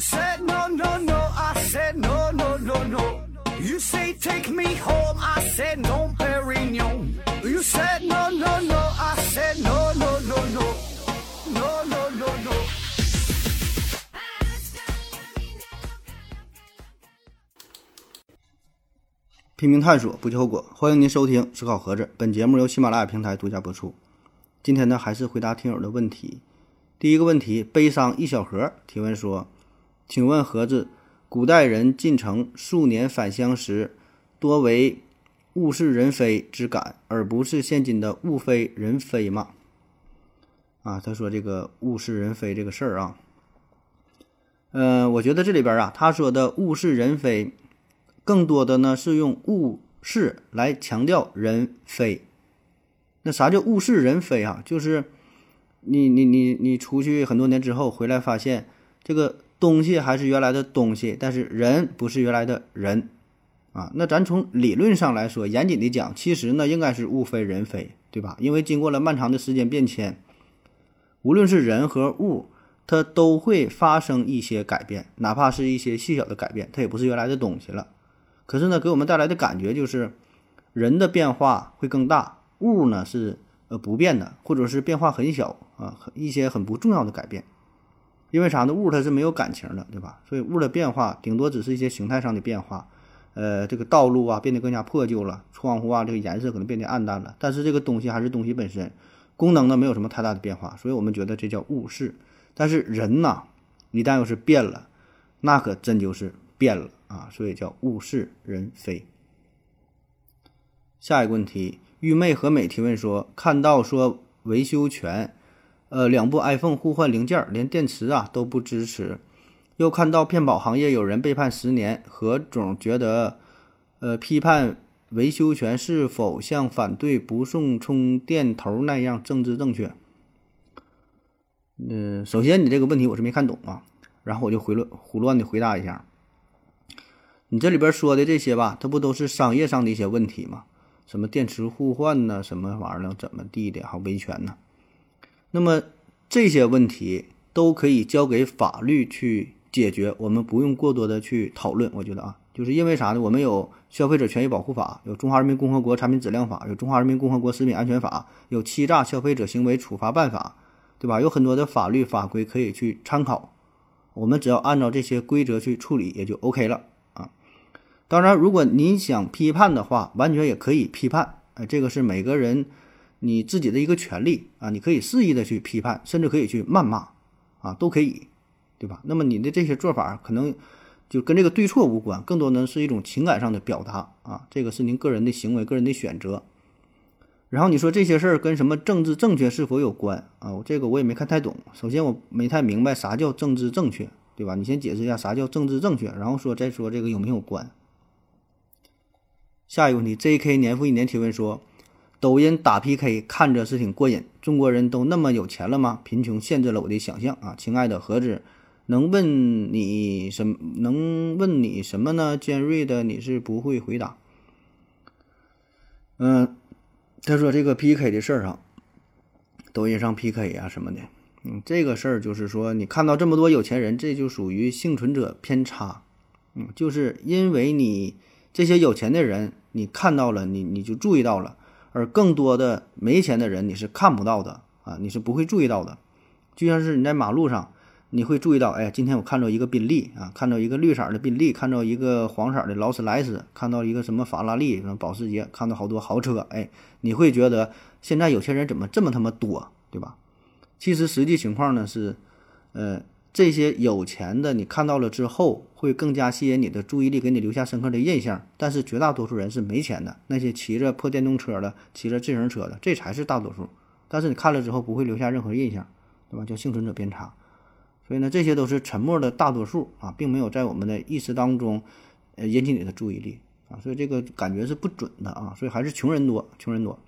said no no no, I said no no no no. You say take me home, I said no, Perignon. You said no no no, I said no no no no, no no no no. 拼命探索，不计后果。欢迎您收听《思考盒子》，本节目由喜马拉雅平台独家播出。今天呢，还是回答听友的问题。第一个问题，悲伤一小盒提问说：“请问盒子，古代人进城数年返乡时，多为物是人非之感，而不是现今的物非人非吗？”啊，他说这个物是人非这个事儿啊，嗯，我觉得这里边啊，他说的物是人非。更多的呢是用物是来强调人非。那啥叫物是人非啊？就是你你你你出去很多年之后回来，发现这个东西还是原来的东西，但是人不是原来的人啊。那咱从理论上来说，严谨的讲，其实呢应该是物非人非，对吧？因为经过了漫长的时间变迁，无论是人和物，它都会发生一些改变，哪怕是一些细小的改变，它也不是原来的东西了。可是呢，给我们带来的感觉就是，人的变化会更大，物呢是呃不变的，或者是变化很小啊，一些很不重要的改变。因为啥呢？物它是没有感情的，对吧？所以物的变化顶多只是一些形态上的变化，呃，这个道路啊变得更加破旧了，窗户啊这个颜色可能变得暗淡了，但是这个东西还是东西本身，功能呢没有什么太大的变化，所以我们觉得这叫物是。但是人呐，一旦要是变了，那可真就是变了。啊，所以叫物是人非。下一个问题，玉妹和美提问说，看到说维修权，呃，两部 iPhone 互换零件，连电池啊都不支持。又看到骗保行业有人被判十年，何总觉得，呃，批判维修权是否像反对不送充电头那样政治正确？嗯，首先你这个问题我是没看懂啊，然后我就回乱胡乱的回答一下。你这里边说的这些吧，它不都是商业上的一些问题吗？什么电池互换呢？什么玩意儿怎么地的？还维权呢？那么这些问题都可以交给法律去解决，我们不用过多的去讨论。我觉得啊，就是因为啥呢？我们有《消费者权益保护法》，有《中华人民共和国产品质量法》，有《中华人民共和国食品安全法》，有《欺诈消费者行为处罚办法》，对吧？有很多的法律法规可以去参考，我们只要按照这些规则去处理，也就 OK 了啊。当然，如果您想批判的话，完全也可以批判。哎，这个是每个人你自己的一个权利啊，你可以肆意的去批判，甚至可以去谩骂，啊，都可以，对吧？那么你的这些做法可能就跟这个对错无关，更多呢是一种情感上的表达啊，这个是您个人的行为、个人的选择。然后你说这些事儿跟什么政治正确是否有关啊？我这个我也没看太懂。首先我没太明白啥叫政治正确，对吧？你先解释一下啥叫政治正确，然后说再说这个有没有关。下一个问题，J.K. 年复一年提问说：“抖音打 P.K. 看着是挺过瘾，中国人都那么有钱了吗？贫穷限制了我的想象啊！”亲爱的盒子，能问你什能问你什么呢？尖锐的你是不会回答。嗯，他说这个 P.K. 的事儿啊，抖音上 P.K. 啊什么的，嗯，这个事儿就是说，你看到这么多有钱人，这就属于幸存者偏差，嗯，就是因为你这些有钱的人。你看到了，你你就注意到了，而更多的没钱的人你是看不到的啊，你是不会注意到的。就像是你在马路上，你会注意到，哎，今天我看到一个宾利啊，看到一个绿色的宾利，看到一个黄色的劳斯莱斯，看到一个什么法拉利、什么保时捷，看到好多豪车，哎，你会觉得现在有钱人怎么这么他妈多，对吧？其实实际情况呢是，呃。这些有钱的，你看到了之后，会更加吸引你的注意力，给你留下深刻的印象。但是绝大多数人是没钱的，那些骑着破电动车的、骑着自行车的，这才是大多数。但是你看了之后，不会留下任何印象，对吧？叫幸存者偏差。所以呢，这些都是沉默的大多数啊，并没有在我们的意识当中，呃，引起你的注意力啊。所以这个感觉是不准的啊。所以还是穷人多，穷人多。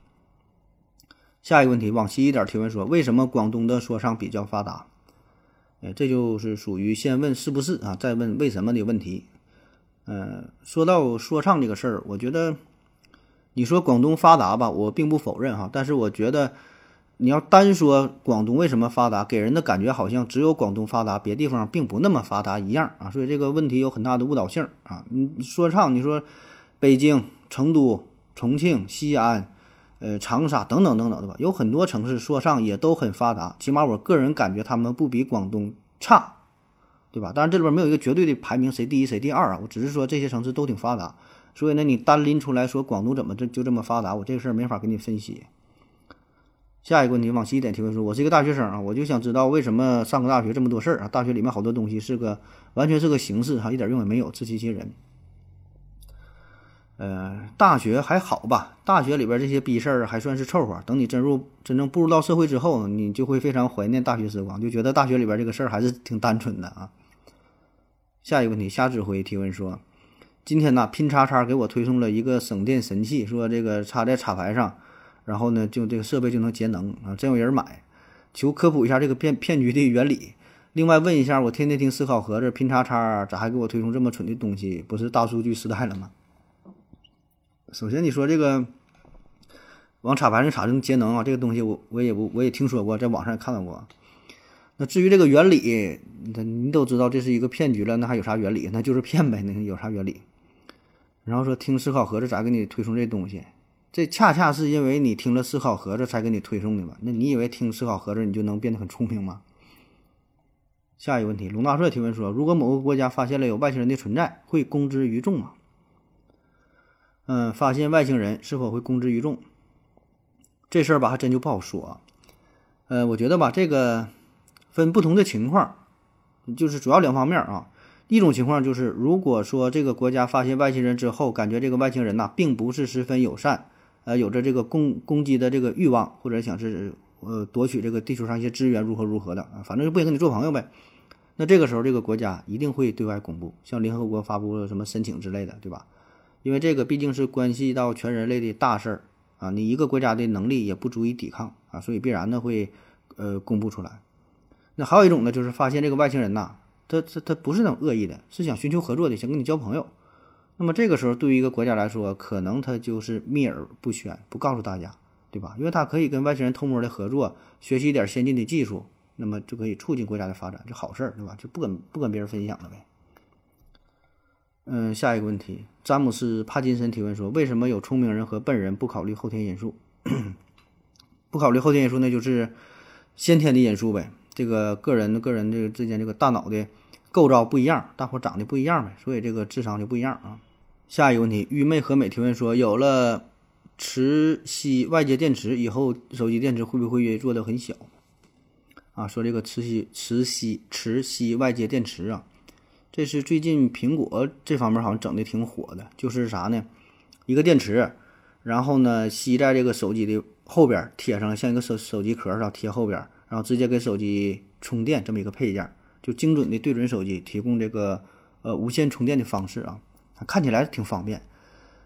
下一个问题，往西一点提问说，为什么广东的说唱比较发达？哎，这就是属于先问是不是啊，再问为什么的问题。呃，说到说唱这个事儿，我觉得你说广东发达吧，我并不否认哈，但是我觉得你要单说广东为什么发达，给人的感觉好像只有广东发达，别地方并不那么发达一样啊。所以这个问题有很大的误导性啊。你说唱，你说北京、成都、重庆、西安。呃，长沙等等等等，对吧？有很多城市说唱也都很发达，起码我个人感觉他们不比广东差，对吧？当然这里边没有一个绝对的排名，谁第一谁第二啊？我只是说这些城市都挺发达，所以呢，你单拎出来说广东怎么这就这么发达，我这个事儿没法给你分析。下一个问题，往西一点提问说，我是一个大学生啊，我就想知道为什么上个大学这么多事儿啊？大学里面好多东西是个完全是个形式哈，一点用也没有，自欺欺人。呃，大学还好吧？大学里边这些逼事儿还算是凑合。等你真入真正步入到社会之后，你就会非常怀念大学时光，就觉得大学里边这个事儿还是挺单纯的啊。下一个问题，夏指挥提问说：今天呢，拼叉叉给我推送了一个省电神器，说这个插在插排上，然后呢，就这个设备就能节能啊，真有人买。求科普一下这个骗骗局的原理。另外问一下，我天天听思考盒子拼叉叉，咋还给我推送这么蠢的东西？不是大数据时代了吗？首先，你说这个往插排上插这种节能啊？这个东西我我也不我也听说过，在网上也看到过。那至于这个原理，你你都知道这是一个骗局了，那还有啥原理？那就是骗呗，那有啥原理？然后说听思考盒子咋给你推送这东西？这恰恰是因为你听了思考盒子才给你推送的嘛？那你以为听思考盒子你就能变得很聪明吗？下一个问题，龙大帅提问说：如果某个国家发现了有外星人的存在，会公之于众吗？嗯，发现外星人是否会公之于众？这事儿吧，还真就不好说。呃，我觉得吧，这个分不同的情况，就是主要两方面啊。一种情况就是，如果说这个国家发现外星人之后，感觉这个外星人呐，并不是十分友善，呃，有着这个攻攻击的这个欲望，或者想是呃夺取这个地球上一些资源，如何如何的啊，反正就不想跟你做朋友呗。那这个时候，这个国家一定会对外公布，向联合国发布什么申请之类的，对吧？因为这个毕竟是关系到全人类的大事儿啊，你一个国家的能力也不足以抵抗啊，所以必然呢会呃公布出来。那还有一种呢，就是发现这个外星人呐，他他他不是那种恶意的，是想寻求合作的，想跟你交朋友。那么这个时候对于一个国家来说，可能他就是秘而不宣，不告诉大家，对吧？因为他可以跟外星人偷摸的合作，学习一点先进的技术，那么就可以促进国家的发展，这好事儿，对吧？就不跟不跟别人分享了呗。嗯，下一个问题，詹姆斯·帕金森提问说：“为什么有聪明人和笨人不考虑后天因素？不考虑后天因素，那就是先天的因素呗。这个个人个人这个之间这个大脑的构造不一样，大伙长得不一样呗，所以这个智商就不一样啊。”下一个问题，愚昧和美提问说：“有了磁吸外接电池以后，手机电池会不会做的很小？”啊，说这个磁吸磁吸磁吸外接电池啊。这是最近苹果这方面好像整的挺火的，就是啥呢？一个电池，然后呢吸在这个手机的后边贴上，像一个手手机壳上贴后边，然后直接给手机充电这么一个配件，就精准的对准手机，提供这个呃无线充电的方式啊，看起来挺方便。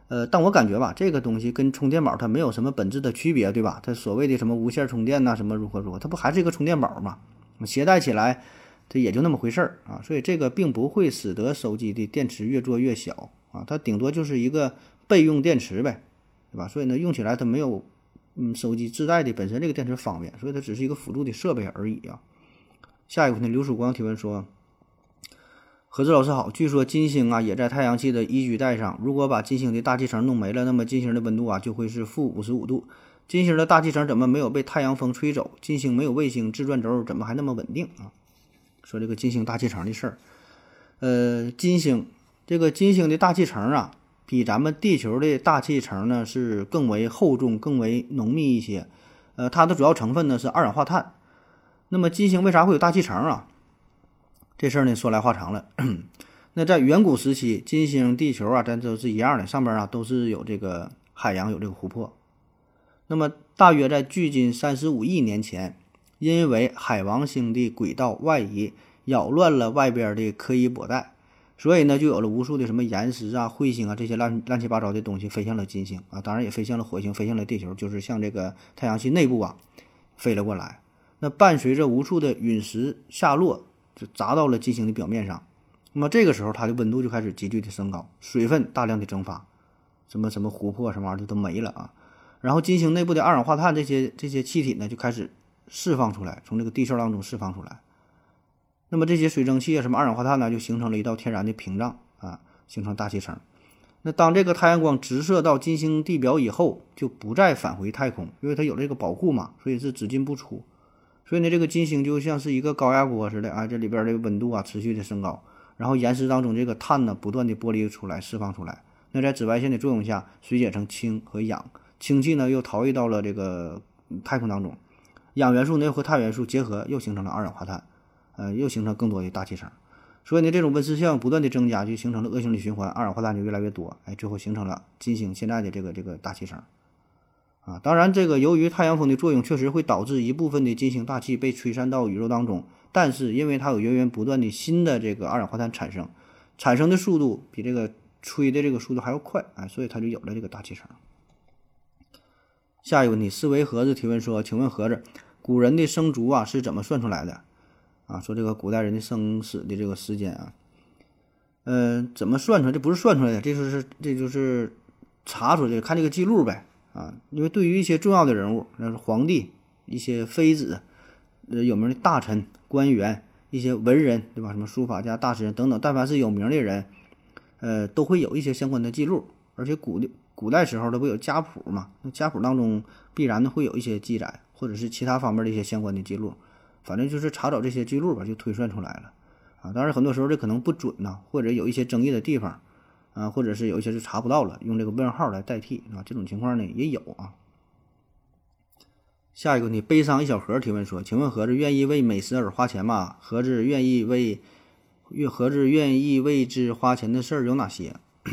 呃，但我感觉吧，这个东西跟充电宝它没有什么本质的区别，对吧？它所谓的什么无线充电呐，什么如何如何，它不还是一个充电宝吗？携带起来。这也就那么回事儿啊，所以这个并不会使得手机的电池越做越小啊，它顶多就是一个备用电池呗，对吧？所以呢，用起来它没有嗯手机自带的本身这个电池方便，所以它只是一个辅助的设备而已啊。下一个问题，刘曙光提问说：何志老师好，据说金星啊也在太阳系的宜居带上，如果把金星的大气层弄没了，那么金星的温度啊就会是负五十五度。金星的大气层怎么没有被太阳风吹走？金星没有卫星自转轴，怎么还那么稳定啊？说这个金星大气层的事儿，呃，金星这个金星的大气层啊，比咱们地球的大气层呢是更为厚重、更为浓密一些。呃，它的主要成分呢是二氧化碳。那么金星为啥会有大气层啊？这事儿呢说来话长了。那在远古时期，金星、地球啊，咱都是一样的，上边啊都是有这个海洋、有这个湖泊。那么大约在距今三十五亿年前。因为海王星的轨道外移，扰乱了外边的柯伊伯带，所以呢，就有了无数的什么岩石啊、彗星啊这些乱乱七八糟的东西飞向了金星啊，当然也飞向了火星，飞向了地球，就是向这个太阳系内部啊飞了过来。那伴随着无数的陨石下落，就砸到了金星的表面上。那么这个时候，它的温度就开始急剧的升高，水分大量的蒸发，什么什么湖泊什么玩意儿都没了啊。然后金星内部的二氧化碳这些这些气体呢，就开始释放出来，从这个地壳当中释放出来。那么这些水蒸气啊，什么二氧化碳呢，就形成了一道天然的屏障啊，形成大气层。那当这个太阳光直射到金星地表以后，就不再返回太空，因为它有这个保护嘛，所以是只进不出。所以呢，这个金星就像是一个高压锅似的啊，这里边的温度啊持续的升高，然后岩石当中这个碳呢不断的剥离出来、释放出来。那在紫外线的作用下，水解成氢和氧，氢气呢又逃逸到了这个太空当中，氧元素呢又和碳元素结合，又形成了二氧化碳，呃，又形成更多的大气层。所以呢，这种温室效应不断的增加，就形成了恶性的循环，二氧化碳就越来越多，哎，最后形成了金星现在的这个这个大气层，啊，当然，这个由于太阳风的作用，确实会导致一部分的金星大气被吹散到宇宙当中，但是因为它有源源不断的新的这个二氧化碳产生，产生的速度比这个吹的这个速度还要快，哎，所以它就有了这个大气层。下一个问题，思维盒子提问说，请问盒子，古人的生卒啊是怎么算出来的？啊，说这个古代人的生死的这个时间啊，嗯，怎么算出来？这不是算出来的，这就是这就是查出来的，看这个记录呗。啊，因为对于一些重要的人物，那是皇帝、一些妃子、呃有名的大臣、官员、一些文人，对吧？什么书法家、大师等等，但凡是有名的人，呃，都会有一些相关的记录。而且古的古代时候它不有家谱嘛？那家谱当中必然的会有一些记载，或者是其他方面的一些相关的记录。反正就是查找这些记录吧，就推算出来了，啊，当然很多时候这可能不准呐，或者有一些争议的地方，啊，或者是有一些是查不到了，用这个问号来代替啊，这种情况呢也有啊。下一个问题，悲伤一小盒提问说，请问盒子愿意为美食而花钱吗？盒子愿意为，愿盒子愿意为之花钱的事儿有哪些？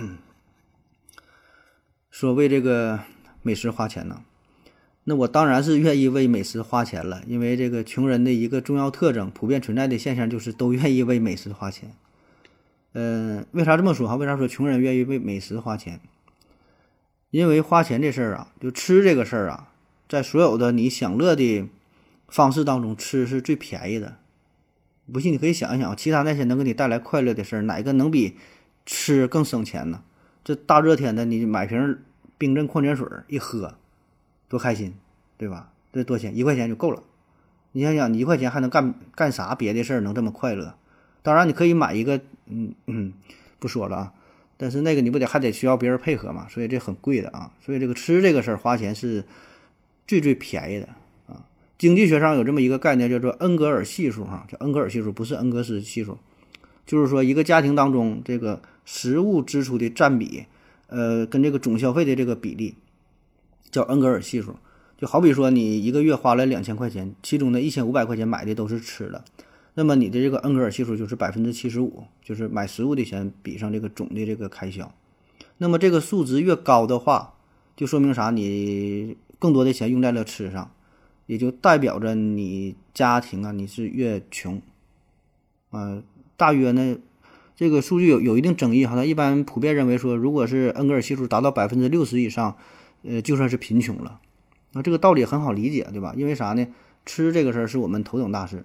说为这个美食花钱呢？那我当然是愿意为美食花钱了，因为这个穷人的一个重要特征，普遍存在的现象就是都愿意为美食花钱。嗯，为啥这么说哈？为啥说穷人愿意为美食花钱？因为花钱这事儿啊，就吃这个事儿啊，在所有的你享乐的方式当中，吃是最便宜的。不信你可以想一想，其他那些能给你带来快乐的事儿，哪个能比吃更省钱呢？这大热天的，你买瓶冰镇矿泉水一喝。多开心，对吧？这多钱？一块钱就够了。你想想，你一块钱还能干干啥别的事儿能这么快乐？当然，你可以买一个，嗯嗯，不说了啊。但是那个你不得还得需要别人配合嘛？所以这很贵的啊。所以这个吃这个事儿花钱是最最便宜的啊。经济学上有这么一个概念叫做恩格尔系数哈，叫恩格尔系数，不是恩格斯系数，就是说一个家庭当中这个食物支出的占比，呃，跟这个总消费的这个比例。叫恩格尔系数，就好比说你一个月花了两千块钱，其中的一千五百块钱买的都是吃的，那么你的这个恩格尔系数就是百分之七十五，就是买食物的钱比上这个总的这个开销。那么这个数值越高的话，就说明啥？你更多的钱用在了吃上，也就代表着你家庭啊你是越穷。啊，大约呢，这个数据有有一定争议哈，它一般普遍认为说，如果是恩格尔系数达到百分之六十以上。呃，就算是贫穷了，那这个道理很好理解，对吧？因为啥呢？吃这个事儿是我们头等大事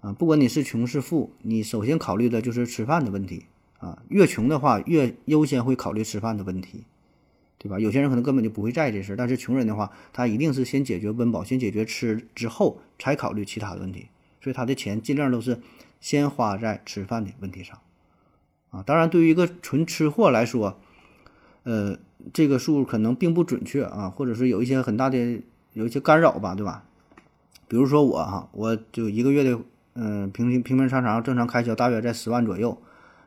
啊，不管你是穷是富，你首先考虑的就是吃饭的问题啊。越穷的话，越优先会考虑吃饭的问题，对吧？有些人可能根本就不会在意这事儿，但是穷人的话，他一定是先解决温饱，先解决吃之后，才考虑其他的问题。所以他的钱尽量都是先花在吃饭的问题上啊。当然，对于一个纯吃货来说，呃。这个数可能并不准确啊，或者是有一些很大的有一些干扰吧，对吧？比如说我哈，我就一个月的嗯平平平平常常正常开销大约在十万左右，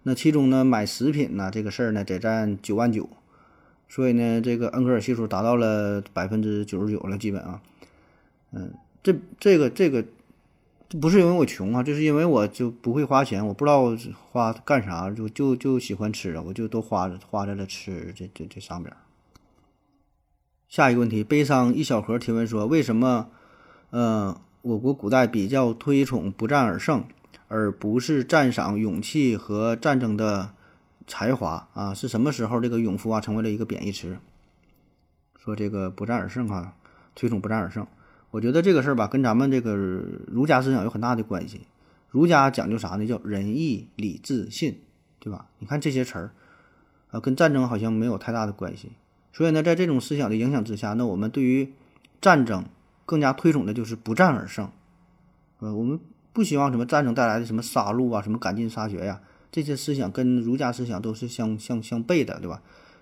那其中呢买食品呢这个事儿呢得占九万九，所以呢这个恩格尔系数达到了百分之九十九了，基本啊，嗯，这这个这个。不是因为我穷啊，就是因为我就不会花钱，我不知道花干啥，就就就喜欢吃啊，我就都花花在了吃这这这上边。下一个问题，悲伤一小盒提问说，为什么，呃，我国古代比较推崇不战而胜，而不是赞赏勇气和战争的才华啊？是什么时候这个勇夫啊成为了一个贬义词？说这个不战而胜啊，推崇不战而胜。我觉得这个事儿吧，跟咱们这个儒家思想有很大的关系。儒家讲究啥呢？叫仁义礼智信，对吧？你看这些词儿，啊，跟战争好像没有太大的关系。所以呢，在这种思想的影响之下，那我们对于战争更加推崇的就是不战而胜。呃，我们不希望什么战争带来的什么杀戮啊，什么赶尽杀绝呀，这些思想跟儒家思想都是相相相悖的，对吧？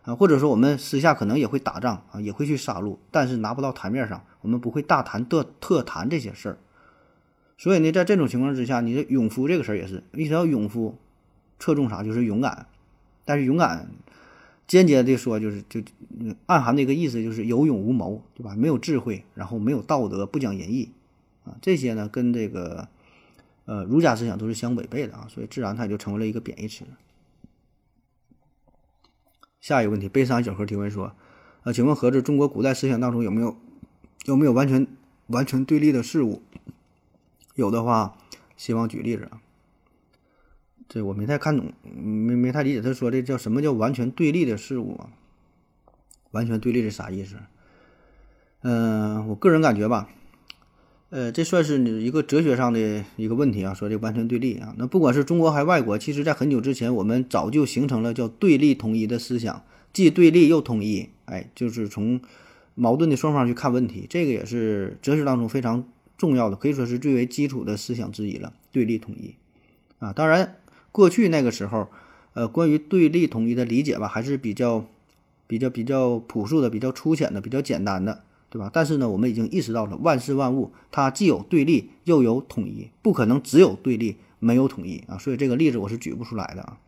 啊，或者说我们私下可能也会打仗啊，也会去杀戮，但是拿不到台面上，我们不会大谈特特谈这些事儿。所以呢，在这种情况之下，你的勇夫这个事儿也是，一提到勇夫，侧重啥就是勇敢，但是勇敢间接的说就是就暗含的一个意思就是有勇无谋，对吧？没有智慧，然后没有道德，不讲仁义啊，这些呢跟这个呃儒家思想都是相违背的啊，所以自然它也就成为了一个贬义词。下一个问题，悲伤小何提问说：呃，请问何子，中国古代思想当中有没有有没有完全完全对立的事物？有的话，希望举例子啊。这我没太看懂，没没太理解他说的叫什么叫完全对立的事物啊？完全对立是啥意思？嗯，我个人感觉吧，呃，这算是你一个哲学上的一个问题啊。说这完全对立啊，那不管是中国还是外国，其实在很久之前，我们早就形成了叫对立统一的思想，既对立又统一。哎，就是从矛盾的双方去看问题，这个也是哲学当中非常。重要的可以说是最为基础的思想之一了，对立统一，啊，当然过去那个时候，呃，关于对立统一的理解吧，还是比较比较比较朴素的、比较粗浅的、比较简单的，对吧？但是呢，我们已经意识到了万事万物它既有对立又有统一，不可能只有对立没有统一啊，所以这个例子我是举不出来的啊。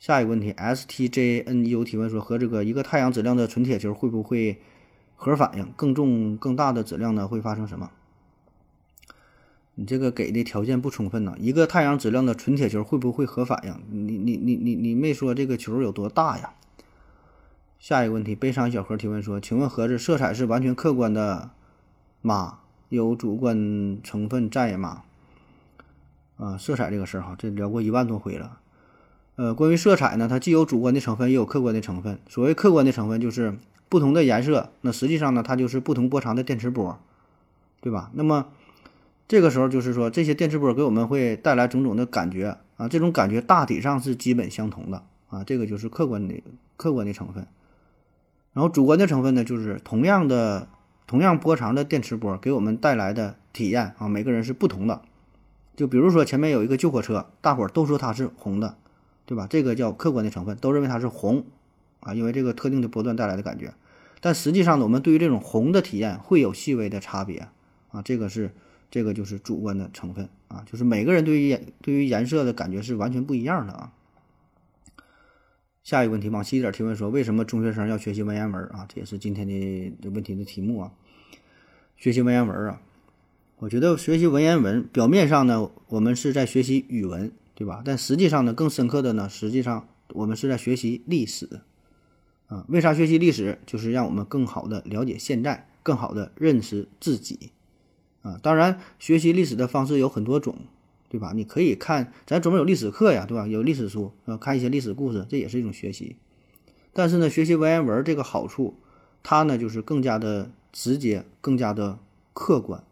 下一个问题，S T J N U 提问说，和这个一个太阳质量的纯铁球会不会核反应？更重更大的质量呢，会发生什么？你这个给的条件不充分呢？一个太阳质量的纯铁球会不会核反应？你你你你你没说这个球有多大呀？下一个问题，悲伤小何提问说：“请问盒子色彩是完全客观的吗？有主观成分在吗？”啊，色彩这个事儿哈，这聊过一万多回了。呃，关于色彩呢，它既有主观的成分，也有客观的成分。所谓客观的成分，就是不同的颜色，那实际上呢，它就是不同波长的电磁波，对吧？那么这个时候就是说，这些电磁波给我们会带来种种的感觉啊，这种感觉大体上是基本相同的啊，这个就是客观的客观的成分。然后主观的成分呢，就是同样的同样波长的电磁波给我们带来的体验啊，每个人是不同的。就比如说前面有一个救火车，大伙儿都说它是红的，对吧？这个叫客观的成分，都认为它是红啊，因为这个特定的波段带来的感觉。但实际上呢，我们对于这种红的体验会有细微的差别啊，这个是。这个就是主观的成分啊，就是每个人对于颜对于颜色的感觉是完全不一样的啊。下一个问题，往细一点提问说，为什么中学生要学习文言文啊？这也是今天的问题的题目啊。学习文言文啊，我觉得学习文言文表面上呢，我们是在学习语文，对吧？但实际上呢，更深刻的呢，实际上我们是在学习历史啊。为啥学习历史？就是让我们更好的了解现在，更好的认识自己。啊，当然，学习历史的方式有很多种，对吧？你可以看，咱专门有历史课呀，对吧？有历史书，呃，看一些历史故事，这也是一种学习。但是呢，学习文言文这个好处，它呢就是更加的直接，更加的客观。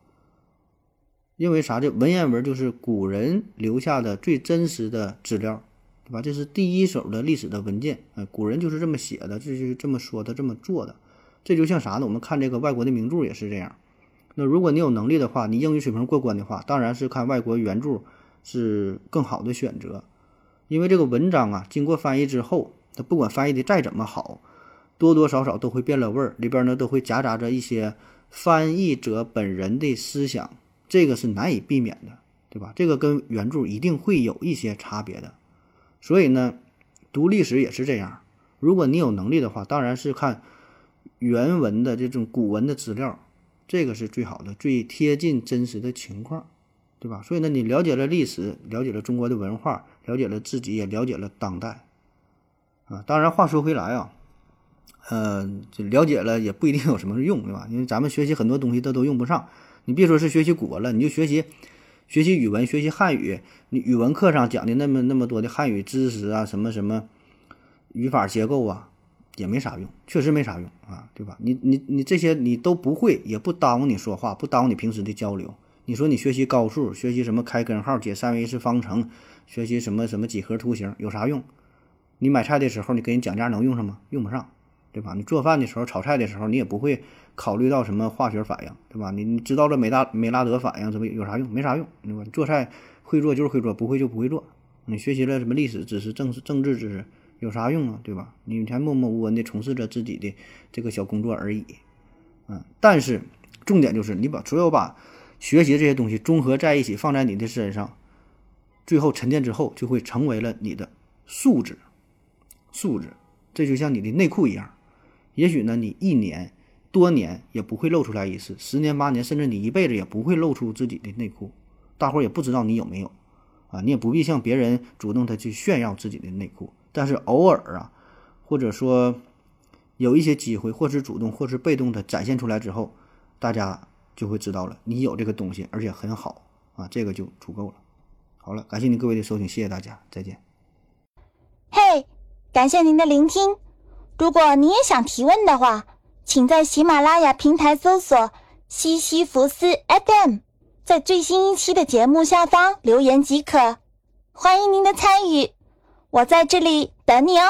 因为啥？这文言文就是古人留下的最真实的资料，对吧？这是第一手的历史的文件，哎，古人就是这么写的，这就是这么说的，这么做的。这就像啥呢？我们看这个外国的名著也是这样。那如果你有能力的话，你英语水平过关的话，当然是看外国原著是更好的选择，因为这个文章啊，经过翻译之后，它不管翻译的再怎么好，多多少少都会变了味儿，里边呢都会夹杂着一些翻译者本人的思想，这个是难以避免的，对吧？这个跟原著一定会有一些差别的，所以呢，读历史也是这样，如果你有能力的话，当然是看原文的这种古文的资料。这个是最好的，最贴近真实的情况，对吧？所以呢，你了解了历史，了解了中国的文化，了解了自己，也了解了当代，啊，当然话说回来啊，呃，这了解了也不一定有什么用，对吧？因为咱们学习很多东西它都用不上，你别说是学习古文了，你就学习学习语文，学习汉语，你语文课上讲的那么那么多的汉语知识啊，什么什么语法结构啊。也没啥用，确实没啥用啊，对吧？你你你这些你都不会，也不耽误你说话，不耽误你平时的交流。你说你学习高数，学习什么开根号、解三维一次方程，学习什么什么几何图形，有啥用？你买菜的时候，你给人讲价能用上吗？用不上，对吧？你做饭的时候，炒菜的时候，你也不会考虑到什么化学反应，对吧？你你知道了美大美拉德反应怎么有啥用？没啥用，对吧？做菜会做就是会做，不会就不会做。你学习了什么历史知识、政治政治知识有啥用啊？对吧？你才默默无闻的从事着自己的这个小工作而已。嗯，但是重点就是你把所有把学习这些东西综合在一起，放在你的身上，最后沉淀之后，就会成为了你的素质。素质，这就像你的内裤一样。也许呢，你一年多年也不会露出来一次，十年八年，甚至你一辈子也不会露出自己的内裤，大伙儿也不知道你有没有。啊，你也不必向别人主动的去炫耀自己的内裤，但是偶尔啊，或者说有一些机会，或是主动，或是被动的展现出来之后，大家就会知道了，你有这个东西，而且很好啊，这个就足够了。好了，感谢您各位的收听，谢谢大家，再见。嘿，感谢您的聆听。如果你也想提问的话，请在喜马拉雅平台搜索西西弗斯 FM。在最新一期的节目下方留言即可，欢迎您的参与，我在这里等你哦。